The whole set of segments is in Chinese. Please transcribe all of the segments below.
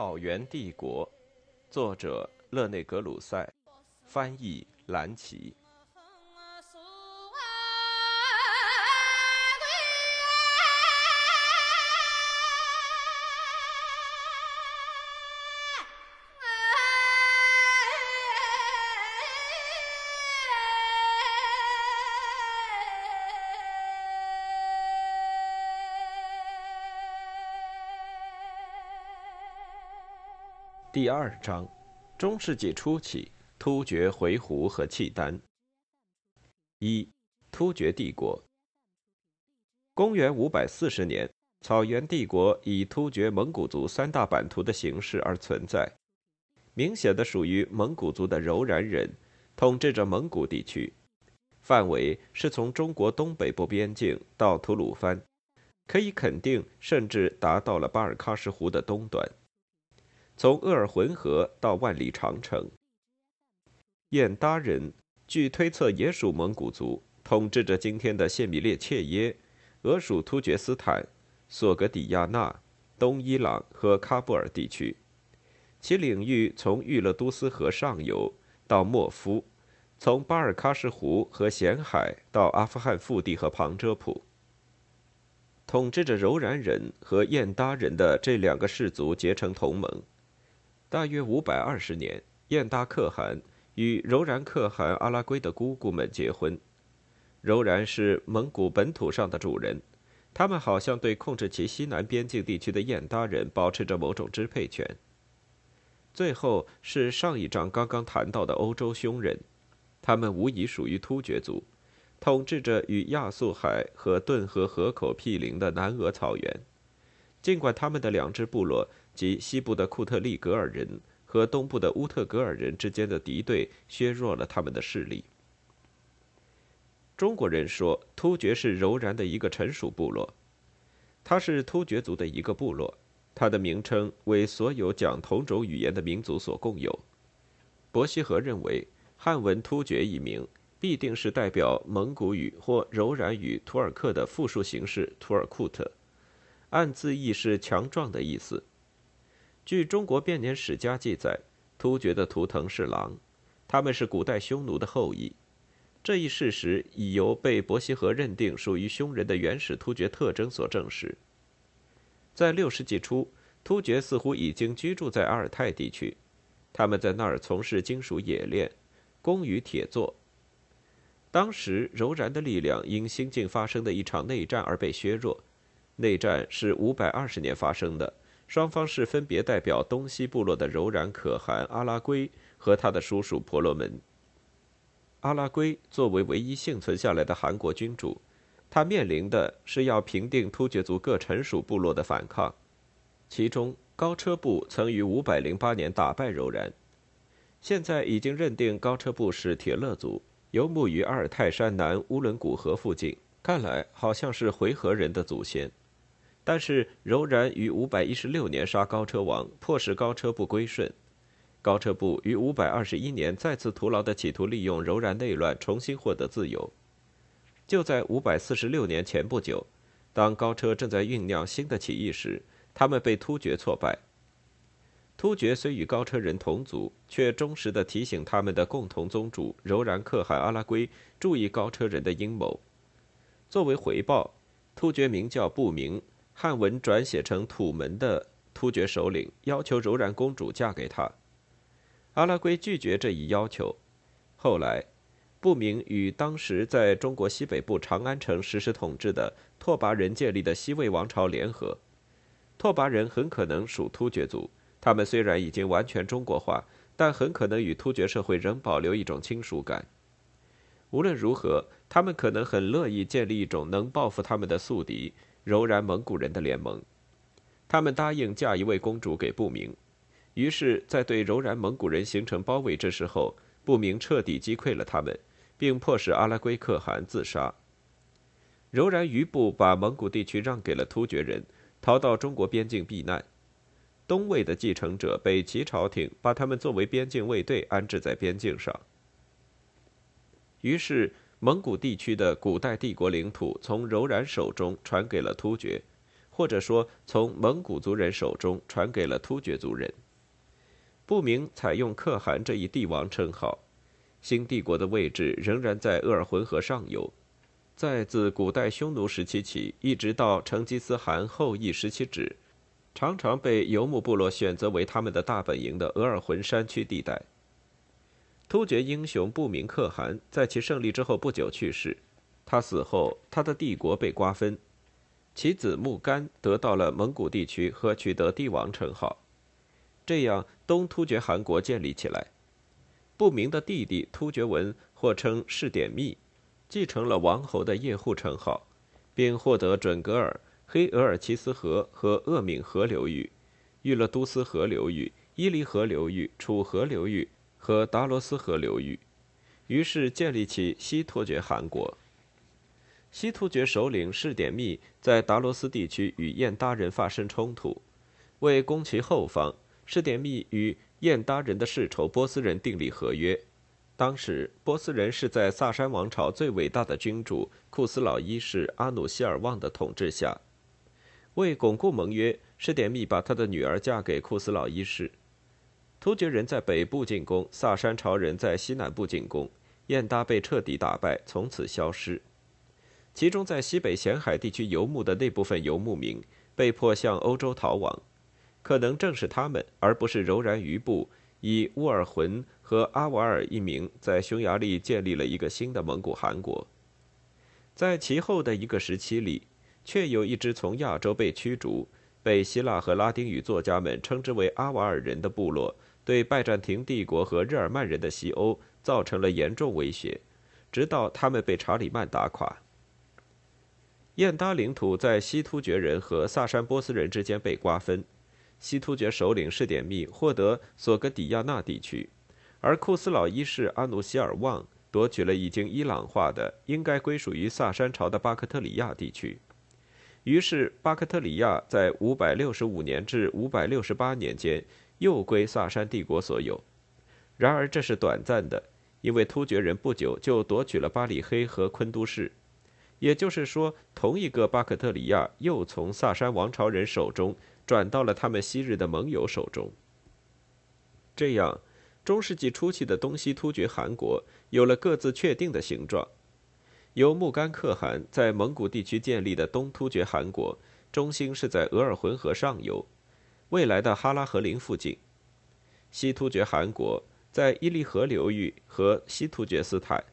草原帝国，作者勒内格鲁塞，翻译蓝奇。第二章，中世纪初期，突厥回鹘和契丹。一，突厥帝国。公元五百四十年，草原帝国以突厥蒙古族三大版图的形式而存在，明显的属于蒙古族的柔然人统治着蒙古地区，范围是从中国东北部边境到吐鲁番，可以肯定，甚至达到了巴尔喀什湖的东端。从鄂尔浑河到万里长城，燕达人据推测也属蒙古族，统治着今天的谢米列切耶、俄属突厥斯坦、索格底亚纳、东伊朗和喀布尔地区。其领域从玉勒都斯河上游到莫夫，从巴尔喀什湖和咸海到阿富汗腹地和旁遮普。统治着柔然人和燕达人的这两个氏族结成同盟。大约五百二十年，燕达可汗与柔然可汗阿拉圭的姑姑们结婚。柔然是蒙古本土上的主人，他们好像对控制其西南边境地区的燕达人保持着某种支配权。最后是上一章刚刚谈到的欧洲匈人，他们无疑属于突厥族，统治着与亚速海和顿河河口毗邻的南俄草原。尽管他们的两支部落。及西部的库特利格尔人和东部的乌特格尔人之间的敌对削弱了他们的势力。中国人说，突厥是柔然的一个臣属部落，它是突厥族的一个部落，它的名称为所有讲同种语言的民族所共有。伯希和认为，汉文突厥一名必定是代表蒙古语或柔然语图尔克的复数形式图尔库特，按字义是强壮的意思。据中国编年史家记载，突厥的图腾是狼，他们是古代匈奴的后裔。这一事实已由被伯希和认定属于匈人的原始突厥特征所证实。在六世纪初，突厥似乎已经居住在阿尔泰地区，他们在那儿从事金属冶炼，工于铁作。当时柔然的力量因新近发生的一场内战而被削弱，内战是五百二十年发生的。双方是分别代表东西部落的柔然可汗阿拉圭和他的叔叔婆罗门。阿拉圭作为唯一幸存下来的韩国君主，他面临的是要平定突厥族各臣属部落的反抗。其中，高车部曾于五百零八年打败柔然，现在已经认定高车部是铁勒族，游牧于阿尔泰山南乌伦古河附近，看来好像是回纥人的祖先。但是柔然于五百一十六年杀高车王，迫使高车部归顺。高车部于五百二十一年再次徒劳的企图利用柔然内乱重新获得自由。就在五百四十六年前不久，当高车正在酝酿新的起义时，他们被突厥挫败。突厥虽与高车人同族，却忠实地提醒他们的共同宗主柔然可汗阿拉圭注意高车人的阴谋。作为回报，突厥名叫不明。汉文转写成土门的突厥首领要求柔然公主嫁给他，阿拉圭拒绝这一要求。后来，不明与当时在中国西北部长安城实施统治的拓跋人建立的西魏王朝联合。拓跋人很可能属突厥族，他们虽然已经完全中国化，但很可能与突厥社会仍保留一种亲属感。无论如何，他们可能很乐意建立一种能报复他们的宿敌。柔然蒙古人的联盟，他们答应嫁一位公主给不明，于是，在对柔然蒙古人形成包围之时候，不明彻底击溃了他们，并迫使阿拉圭可汗自杀。柔然余部把蒙古地区让给了突厥人，逃到中国边境避难。东魏的继承者北齐朝廷把他们作为边境卫队安置在边境上，于是。蒙古地区的古代帝国领土从柔然手中传给了突厥，或者说从蒙古族人手中传给了突厥族人。不明采用可汗这一帝王称号，新帝国的位置仍然在鄂尔浑河上游。在自古代匈奴时期起，一直到成吉思汗后裔时期止，常常被游牧部落选择为他们的大本营的额尔浑山区地带。突厥英雄不明可汗在其胜利之后不久去世，他死后，他的帝国被瓜分，其子木干得到了蒙古地区和取得帝王称号，这样东突厥汗国建立起来。不明的弟弟突厥文或称士典密。继承了王侯的叶护称号，并获得准噶尔、黑额尔齐斯河和鄂敏河流域、玉勒都斯河流域、伊犁河流域、楚河流域和达罗斯河流域，于是建立起西突厥汗国。西突厥首领释典密在达罗斯地区与燕达人发生冲突，为攻其后方，释典密与燕达人的世仇波斯人订立合约。当时，波斯人是在萨珊王朝最伟大的君主库斯老一世阿努西尔旺的统治下。为巩固盟约，施典密把他的女儿嫁给库斯老一世。突厥人在北部进攻，萨珊朝人在西南部进攻，燕达被彻底打败，从此消失。其中，在西北咸海地区游牧的那部分游牧民被迫向欧洲逃亡，可能正是他们，而不是柔然余部。以乌尔浑和阿瓦尔一名，在匈牙利建立了一个新的蒙古汗国。在其后的一个时期里，却有一支从亚洲被驱逐、被希腊和拉丁语作家们称之为阿瓦尔人的部落，对拜占庭帝国和日耳曼人的西欧造成了严重威胁，直到他们被查理曼打垮。燕达领土在西突厥人和萨珊波斯人之间被瓜分。西突厥首领士典密获得索格底亚纳地区，而库斯老一世阿努西尔旺夺取了已经伊朗化的、应该归属于萨珊朝的巴克特里亚地区。于是，巴克特里亚在565年至568年间又归萨珊帝国所有。然而，这是短暂的，因为突厥人不久就夺取了巴里黑和昆都市。也就是说，同一个巴克特里亚又从萨珊王朝人手中。转到了他们昔日的盟友手中。这样，中世纪初期的东西突厥汗国有了各自确定的形状。由木干可汗在蒙古地区建立的东突厥汗国，中心是在额尔浑河上游，未来的哈拉和林附近；西突厥汗国在伊犁河流域和西突厥斯坦，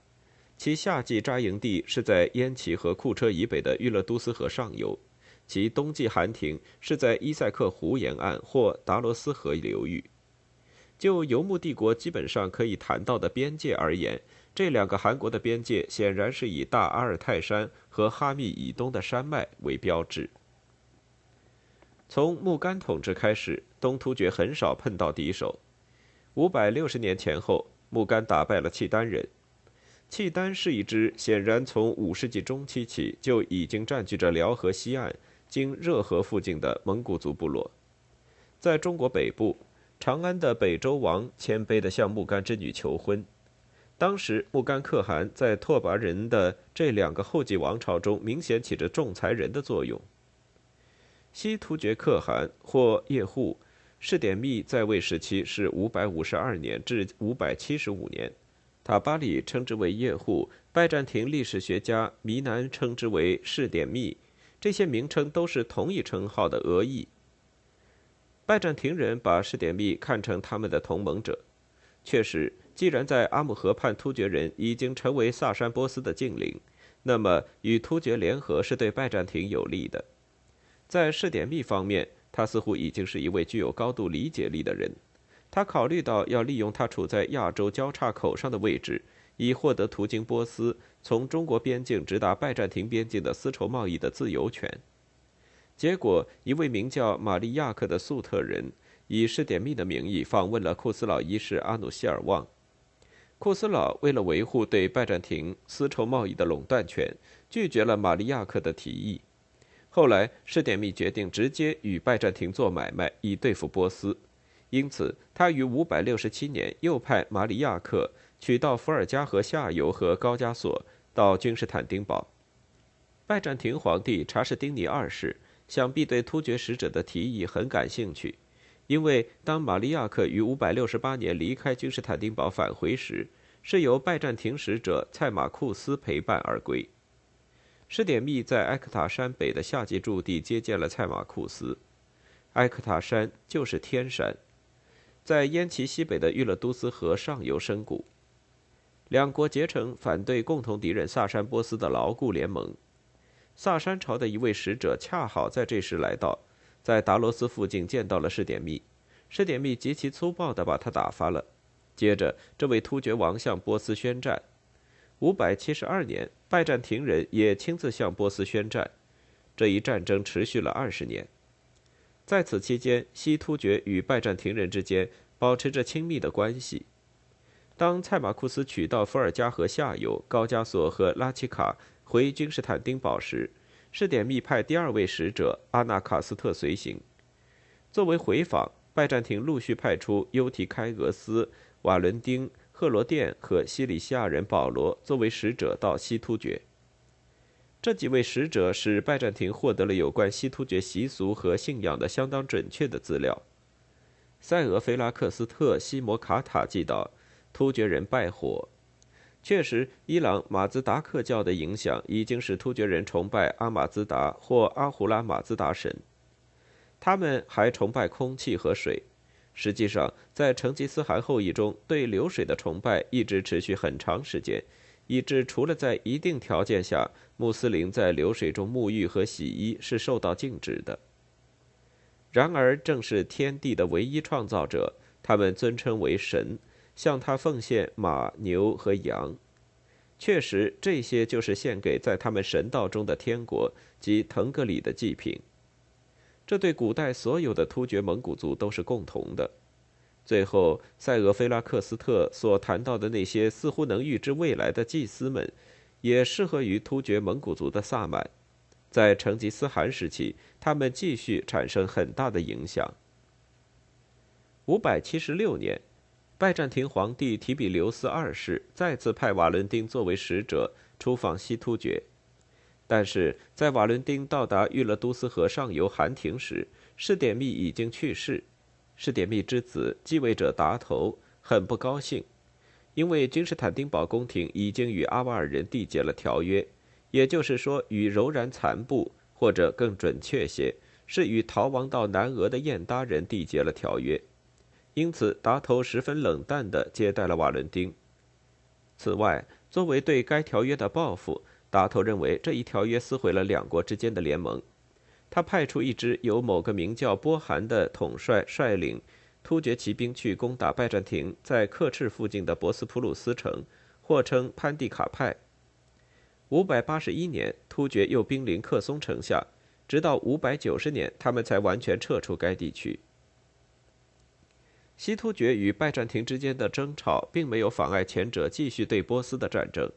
其夏季扎营地是在焉耆和库车以北的玉勒都斯河上游。其冬季寒亭是在伊塞克湖沿岸或达罗斯河流域。就游牧帝国基本上可以谈到的边界而言，这两个汗国的边界显然是以大阿尔泰山和哈密以东的山脉为标志。从木干统治开始，东突厥很少碰到敌手。五百六十年前后，木干打败了契丹人。契丹是一支显然从五世纪中期起就已经占据着辽河西岸。经热河附近的蒙古族部落，在中国北部，长安的北周王谦卑地向木干之女求婚。当时，木干可汗在拓跋人的这两个后继王朝中，明显起着仲裁人的作用。西突厥可汗或叶护，士典密在位时期是五百五十二年至五百七十五年，塔巴里称之为叶护，拜占庭历史学家弥南称之为士典密。这些名称都是同一称号的俄译。拜占庭人把士典密看成他们的同盟者。确实，既然在阿姆河畔突厥人已经成为萨珊波斯的近邻，那么与突厥联合是对拜占庭有利的。在士点密方面，他似乎已经是一位具有高度理解力的人。他考虑到要利用他处在亚洲交叉口上的位置。以获得途经波斯、从中国边境直达拜占庭边境的丝绸贸易的自由权。结果，一位名叫玛利亚克的粟特人以士点密的名义访问了库斯老一世阿努希尔旺。库斯老为了维护对拜占庭丝绸贸易的垄断权，拒绝了玛利亚克的提议。后来，士典密决定直接与拜占庭做买卖，以对付波斯。因此，他于567年又派马里亚克取到伏尔加河下游和高加索，到君士坦丁堡。拜占庭皇帝查士丁尼二世想必对突厥使者的提议很感兴趣，因为当马利亚克于568年离开君士坦丁堡返回时，是由拜占庭使者蔡马库斯陪伴而归。施典密在埃克塔山北的夏季驻地接见了蔡马库斯。埃克塔山就是天山，在燕齐西北的玉勒都斯河上游深谷。两国结成反对共同敌人萨珊波斯的牢固联盟。萨珊朝的一位使者恰好在这时来到，在达罗斯附近见到了施典密。施典密极其粗暴地把他打发了。接着，这位突厥王向波斯宣战。五百七十二年，拜占庭人也亲自向波斯宣战。这一战争持续了二十年。在此期间，西突厥与拜占庭人之间保持着亲密的关系。当蔡马库斯取到伏尔加河下游高加索和拉齐卡回君士坦丁堡时，试点密派第二位使者阿纳卡斯特随行。作为回访，拜占庭陆续派出尤提开俄斯、瓦伦丁。赫罗甸和西里西亚人保罗作为使者到西突厥。这几位使者使拜占庭获得了有关西突厥习俗和信仰的相当准确的资料。塞俄菲拉克斯特西摩卡塔记道，突厥人拜火。确实，伊朗马兹达克教的影响已经使突厥人崇拜阿马兹达或阿胡拉马兹达神。他们还崇拜空气和水。实际上，在成吉思汗后裔中，对流水的崇拜一直持续很长时间，以致除了在一定条件下，穆斯林在流水中沐浴和洗衣是受到禁止的。然而，正是天地的唯一创造者，他们尊称为神，向他奉献马、牛和羊。确实，这些就是献给在他们神道中的天国及腾格里的祭品。这对古代所有的突厥蒙古族都是共同的。最后，塞俄菲拉克斯特所谈到的那些似乎能预知未来的祭司们，也适合于突厥蒙古族的萨满。在成吉思汗时期，他们继续产生很大的影响。五百七十六年，拜占庭皇帝提比留斯二世再次派瓦伦丁作为使者出访西突厥。但是在瓦伦丁到达玉勒都斯河上游寒亭时，士典密已经去世。士典密之子继位者达头很不高兴，因为君士坦丁堡宫廷已经与阿瓦尔人缔结了条约，也就是说，与柔然残部，或者更准确些，是与逃亡到南俄的燕达人缔结了条约。因此，达头十分冷淡地接待了瓦伦丁。此外，作为对该条约的报复，达头认为这一条约撕毁了两国之间的联盟，他派出一支由某个名叫波寒的统帅率领突厥骑兵去攻打拜占庭在克赤附近的博斯普鲁斯城，或称潘蒂卡派。五百八十一年，突厥又兵临克松城下，直到五百九十年，他们才完全撤出该地区。西突厥与拜占庭之间的争吵，并没有妨碍前者继续对波斯的战争。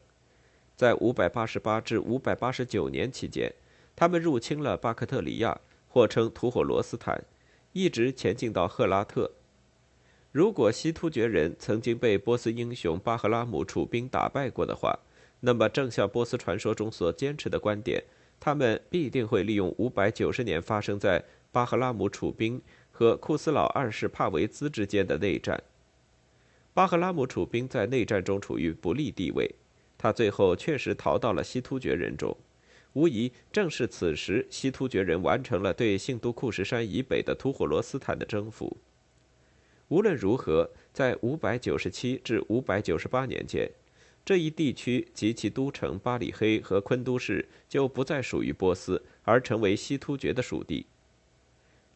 在588至589年期间，他们入侵了巴克特里亚，或称吐火罗斯坦，一直前进到赫拉特。如果西突厥人曾经被波斯英雄巴赫拉姆楚兵打败过的话，那么正像波斯传说中所坚持的观点，他们必定会利用590年发生在巴赫拉姆楚兵和库斯老二世帕维兹之间的内战。巴赫拉姆楚兵在内战中处于不利地位。他最后确实逃到了西突厥人中，无疑正是此时，西突厥人完成了对信都库什山以北的吐火罗斯坦的征服。无论如何，在597至598年间，这一地区及其都城巴里黑和昆都市就不再属于波斯，而成为西突厥的属地。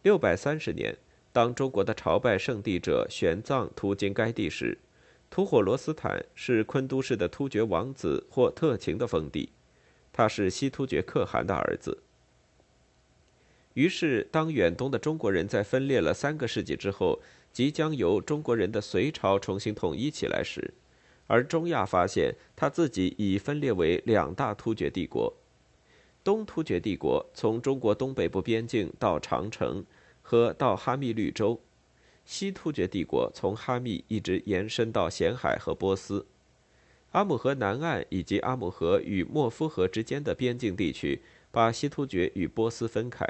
630年，当中国的朝拜圣地者玄奘途经该地时，吐火罗斯坦是昆都市的突厥王子或特勤的封地，他是西突厥可汗的儿子。于是，当远东的中国人在分裂了三个世纪之后，即将由中国人的隋朝重新统一起来时，而中亚发现他自己已分裂为两大突厥帝国：东突厥帝国从中国东北部边境到长城和到哈密绿洲。西突厥帝国从哈密一直延伸到咸海和波斯，阿姆河南岸以及阿姆河与莫夫河之间的边境地区，把西突厥与波斯分开。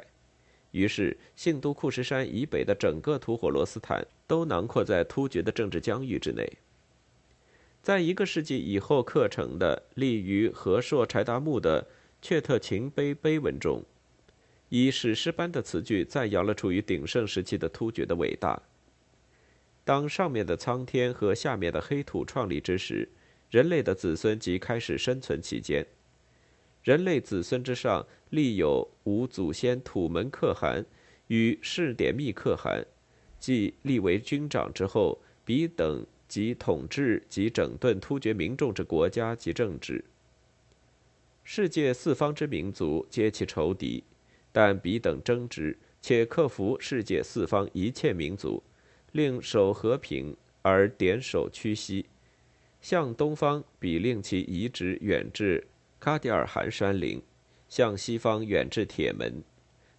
于是信都库什山以北的整个吐火罗斯坦都囊括在突厥的政治疆域之内。在一个世纪以后刻成的立于和硕柴达木的阙特勤碑碑文中，以史诗般的词句赞扬了处于鼎盛时期的突厥的伟大。当上面的苍天和下面的黑土创立之时，人类的子孙即开始生存其间。人类子孙之上立有吾祖先土门可汗与士典密可汗，即立为军长之后，彼等即统治及整顿突厥民众之国家及政治。世界四方之民族皆其仇敌，但彼等争执，且克服世界四方一切民族。令守和平而点首屈膝，向东方比令其移植远至喀迪尔汗山陵，向西方远至铁门，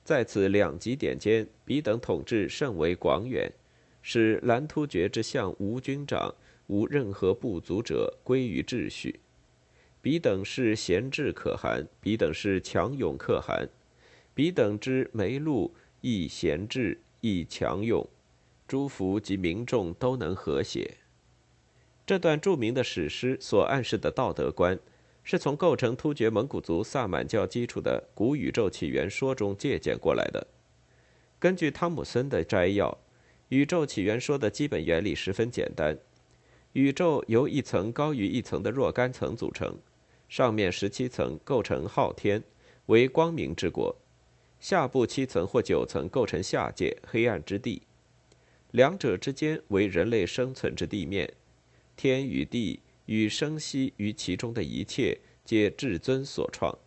在此两极点间，彼等统治甚为广远，使蓝突厥之相无军长无任何不足者归于秩序。彼等是贤智可汗，彼等是强勇可汗，彼等之梅路亦贤智亦强勇。诸福及民众都能和谐。这段著名的史诗所暗示的道德观，是从构成突厥蒙古族萨满教基础的古宇宙起源说中借鉴过来的。根据汤姆森的摘要，宇宙起源说的基本原理十分简单：宇宙由一层高于一层的若干层组成，上面十七层构成昊天，为光明之国；下部七层或九层构成下界，黑暗之地。两者之间为人类生存之地面，天与地与生息于其中的一切，皆至尊所创。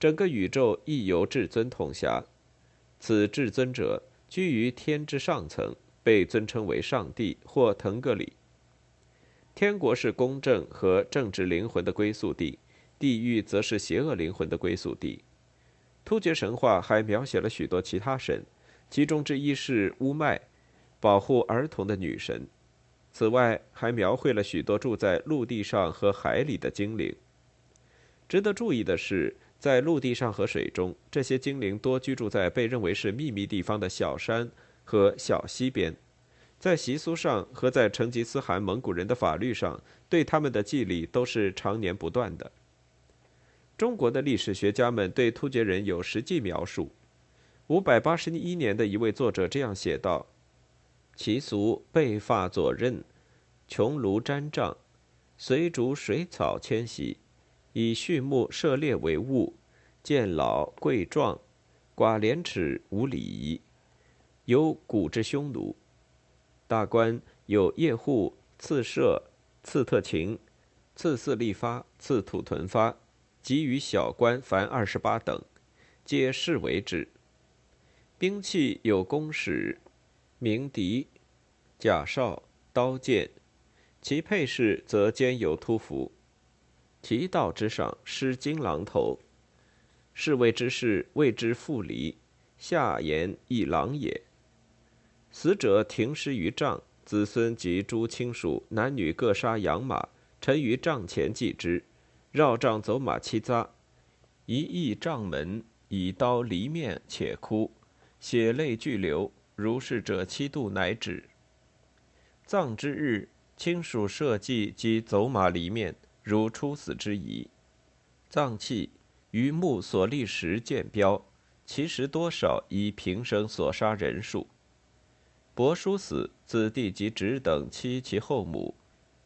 整个宇宙亦由至尊统辖。此至尊者居于天之上层，被尊称为上帝或腾格里。天国是公正和正直灵魂的归宿地，地狱则是邪恶灵魂的归宿地。突厥神话还描写了许多其他神，其中之一是乌麦。保护儿童的女神。此外，还描绘了许多住在陆地上和海里的精灵。值得注意的是，在陆地上和水中，这些精灵多居住在被认为是秘密地方的小山和小溪边。在习俗上和在成吉思汗蒙古人的法律上，对他们的祭礼都是常年不断的。中国的历史学家们对突厥人有实际描述。五百八十一年的一位作者这样写道。其俗背发左衽，穹庐毡帐，随逐水草迁徙，以畜牧涉猎为务，见老贵壮，寡廉耻无礼仪，有古之匈奴。大官有夜护、次射、次特勤、次四立发、次土屯发，及于小官凡二十八等，皆视为之。兵器有弓矢。鸣笛、甲哨、刀剑，其配饰则兼有突服。其道之上施金狼头，侍卫之事谓之复离。下言亦狼也。死者停尸于帐，子孙及诸亲属男女各杀养马，陈于帐前祭之，绕帐走马七匝，一役帐门，以刀离面且哭，血泪俱流。如是者七度乃止。葬之日，亲属社稷及走马离面，如初死之仪。葬器于墓所立时见标，其实多少以平生所杀人数。伯叔死，子弟及侄等妻其后母，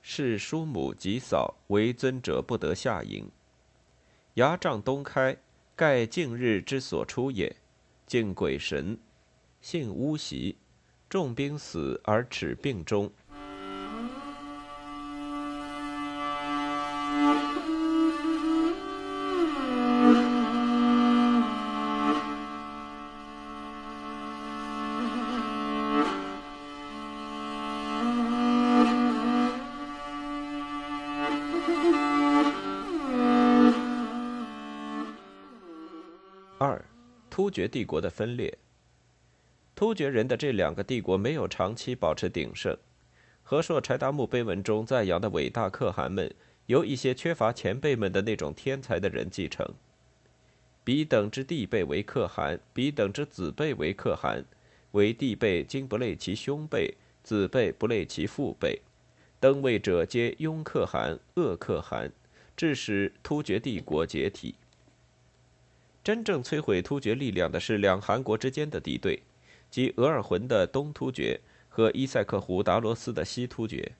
是叔母及嫂为尊者不得下迎。牙帐东开，盖敬日之所出也，敬鬼神。姓乌袭，重兵死而耻病终。二，突厥帝国的分裂。突厥人的这两个帝国没有长期保持鼎盛。和硕柴达木碑文中赞扬的伟大可汗们，由一些缺乏前辈们的那种天才的人继承。彼等之弟辈为可汗，彼等之子辈为可汗，为弟辈今不累其兄辈，子辈不累其父辈。登位者皆拥可汗、恶可汗，致使突厥帝国解体。真正摧毁突厥力量的是两韩国之间的敌对，即额尔浑的东突厥和伊塞克湖达罗斯的西突厥。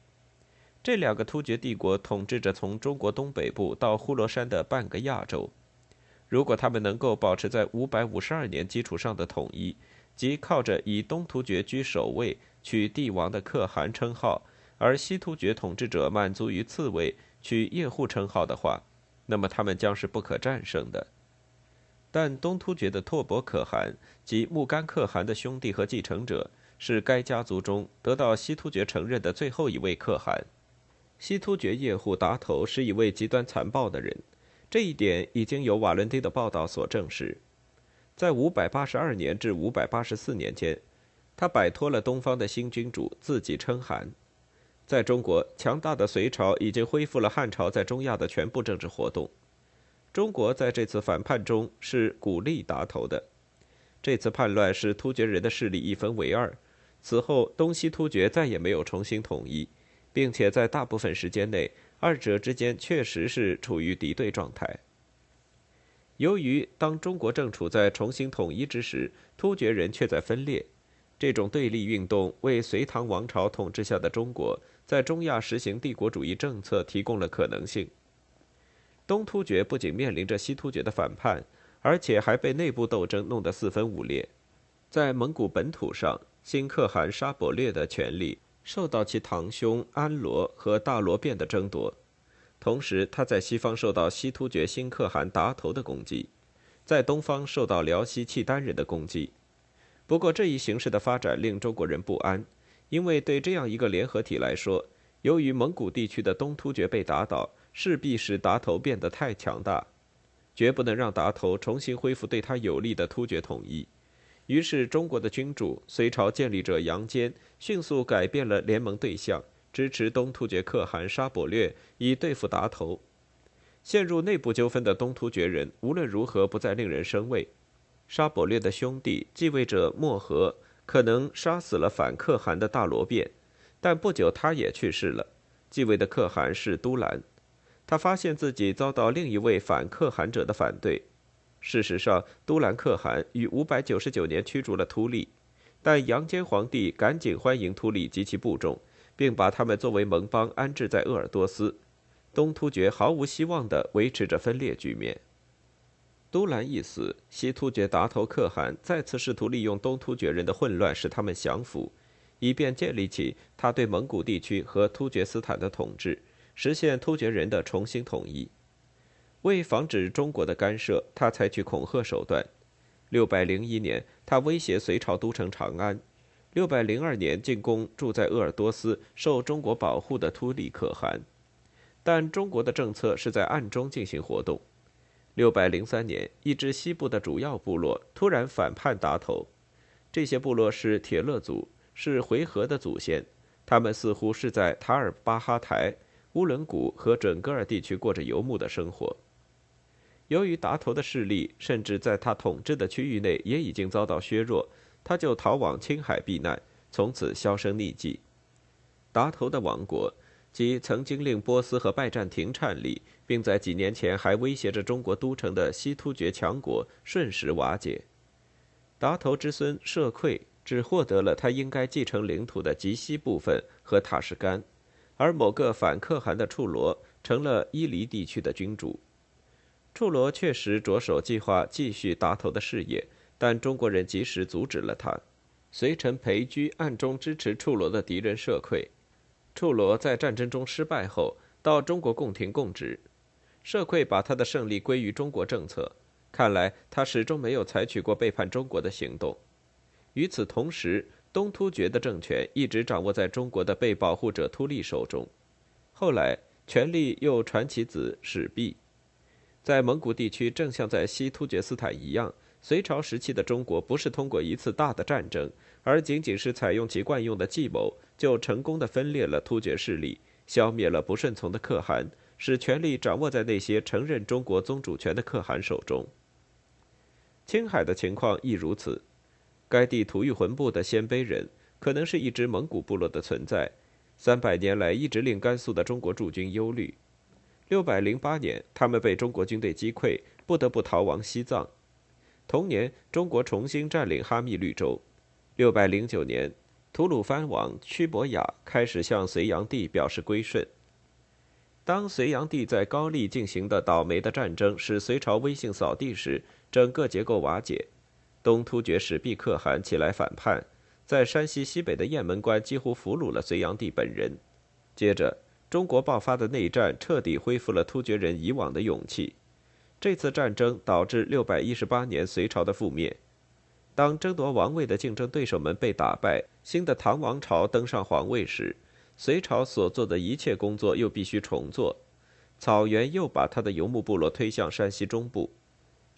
这两个突厥帝国统治着从中国东北部到呼罗珊的半个亚洲。如果他们能够保持在五百五十二年基础上的统一，即靠着以东突厥居首位、取帝王的可汗称号，而西突厥统治者满足于次位、取叶护称号的话，那么他们将是不可战胜的。但东突厥的拓跋可汗及木干可汗的兄弟和继承者，是该家族中得到西突厥承认的最后一位可汗。西突厥叶护达头是一位极端残暴的人。这一点已经有瓦伦丁的报道所证实。在582年至584年间，他摆脱了东方的新君主，自己称汗。在中国，强大的隋朝已经恢复了汉朝在中亚的全部政治活动。中国在这次反叛中是鼓励打头的。这次叛乱使突厥人的势力一分为二。此后，东西突厥再也没有重新统一，并且在大部分时间内。二者之间确实是处于敌对状态。由于当中国正处在重新统一之时，突厥人却在分裂，这种对立运动为隋唐王朝统治下的中国在中亚实行帝国主义政策提供了可能性。东突厥不仅面临着西突厥的反叛，而且还被内部斗争弄得四分五裂。在蒙古本土上，新可汗沙伯略的权力。受到其堂兄安罗和大罗辩的争夺，同时他在西方受到西突厥新可汗达头的攻击，在东方受到辽西契丹人的攻击。不过这一形势的发展令中国人不安，因为对这样一个联合体来说，由于蒙古地区的东突厥被打倒，势必使达头变得太强大，绝不能让达头重新恢复对他有利的突厥统一。于是，中国的君主隋朝建立者杨坚迅速改变了联盟对象，支持东突厥可汗沙伯略以对付达头。陷入内部纠纷的东突厥人无论如何不再令人生畏。沙伯略的兄弟继位者莫和可能杀死了反可汗的大罗辩，但不久他也去世了。继位的可汗是都兰，他发现自己遭到另一位反可汗者的反对。事实上，都兰可汗于599年驱逐了突利，但杨坚皇帝赶紧欢迎突利及其部众，并把他们作为盟邦安置在鄂尔多斯。东突厥毫无希望地维持着分裂局面。都兰一死，西突厥达头可汗再次试图利用东突厥人的混乱使他们降服，以便建立起他对蒙古地区和突厥斯坦的统治，实现突厥人的重新统一。为防止中国的干涉，他采取恐吓手段。六百零一年，他威胁隋朝都城长安；六百零二年，进攻住在鄂尔多斯、受中国保护的突利可汗。但中国的政策是在暗中进行活动。六百零三年，一支西部的主要部落突然反叛打头。这些部落是铁勒族，是回纥的祖先。他们似乎是在塔尔巴哈台、乌伦古和准噶尔地区过着游牧的生活。由于达头的势力，甚至在他统治的区域内也已经遭到削弱，他就逃往青海避难，从此销声匿迹。达头的王国，即曾经令波斯和拜占庭颤栗，并在几年前还威胁着中国都城的西突厥强国，瞬时瓦解。达头之孙舍溃只获得了他应该继承领土的极西部分和塔什干，而某个反可汗的处罗成了伊犁地区的君主。处罗确实着手计划继续达头的事业，但中国人及时阻止了他。随臣裴居暗中支持处罗的敌人社溃。处罗在战争中失败后，到中国宫廷供职。社溃把他的胜利归于中国政策，看来他始终没有采取过背叛中国的行动。与此同时，东突厥的政权一直掌握在中国的被保护者突利手中。后来，权力又传其子史弼。在蒙古地区，正像在西突厥斯坦一样，隋朝时期的中国不是通过一次大的战争，而仅仅是采用其惯用的计谋，就成功的分裂了突厥势力，消灭了不顺从的可汗，使权力掌握在那些承认中国宗主权的可汗手中。青海的情况亦如此。该地吐谷浑部的鲜卑人可能是一支蒙古部落的存在，三百年来一直令甘肃的中国驻军忧虑。六百零八年，他们被中国军队击溃，不得不逃亡西藏。同年，中国重新占领哈密绿洲。六百零九年，吐鲁番王屈伯雅开始向隋炀帝表示归顺。当隋炀帝在高丽进行的倒霉的战争使隋朝威信扫地时，整个结构瓦解。东突厥使毕可汗起来反叛，在山西西北的雁门关几乎俘虏了隋炀帝本人。接着，中国爆发的内战彻底恢复了突厥人以往的勇气。这次战争导致六百一十八年隋朝的覆灭。当争夺王位的竞争对手们被打败，新的唐王朝登上皇位时，隋朝所做的一切工作又必须重做。草原又把他的游牧部落推向山西中部。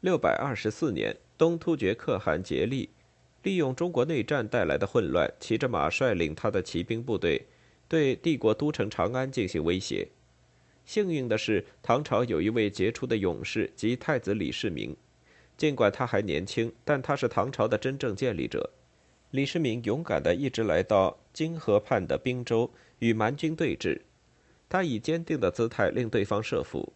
六百二十四年。东突厥可汗竭力利用中国内战带来的混乱，骑着马率领他的骑兵部队，对帝国都城长安进行威胁。幸运的是，唐朝有一位杰出的勇士即太子李世民。尽管他还年轻，但他是唐朝的真正建立者。李世民勇敢地一直来到金河畔的滨州与蛮军对峙，他以坚定的姿态令对方设伏。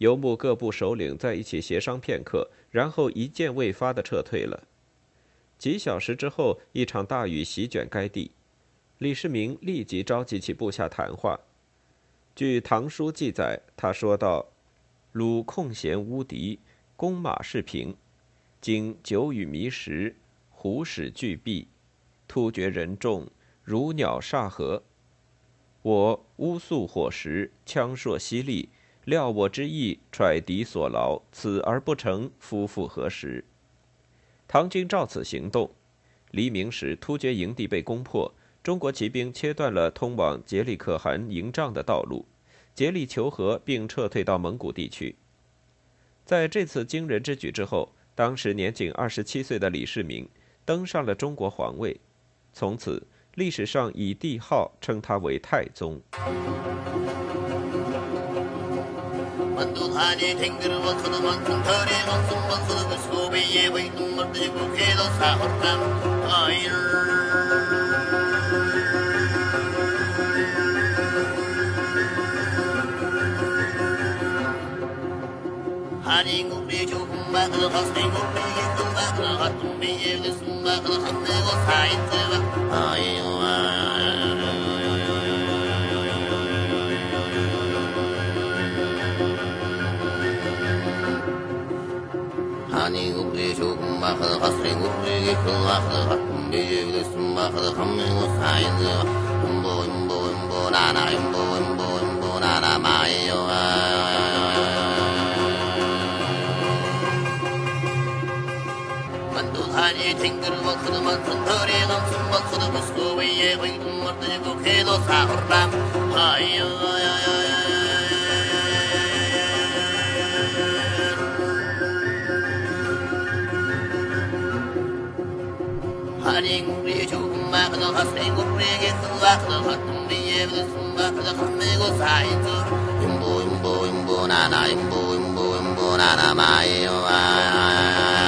游牧各部首领在一起协商片刻，然后一箭未发的撤退了。几小时之后，一场大雨席卷该地，李世民立即召集起部下谈话。据《唐书》记载，他说道：“鲁空闲无敌，弓马士平，今久雨迷石，虎矢俱毙，突厥人众如鸟煞河。我乌素火石，枪槊犀利。”料我之意，揣敌所劳，此而不成，夫复何时？唐军照此行动。黎明时，突厥营地被攻破，中国骑兵切断了通往杰里可汗营帐的道路，竭力求和，并撤退到蒙古地区。在这次惊人之举之后，当时年仅二十七岁的李世民登上了中国皇位，从此历史上以帝号称他为太宗。مدو هاني تنقر وخذ وانكم تاري وانكم وانخذ بسكوبي ويتم مرد يبوك إذا ساحر كم غاير هاني قبري جوكم باقل غصني hani gubri şokum bakıl kasri gubri geçun akıl hakkım bece gülesin bakıl kamın usayin zıva imbo imbo imbo nana imbo imbo imbo nana mayi yo Hadi tingir bakır mantın töre Imbo, imbo, imbo, na na, imbo, imbo, imbo, na na, my, my.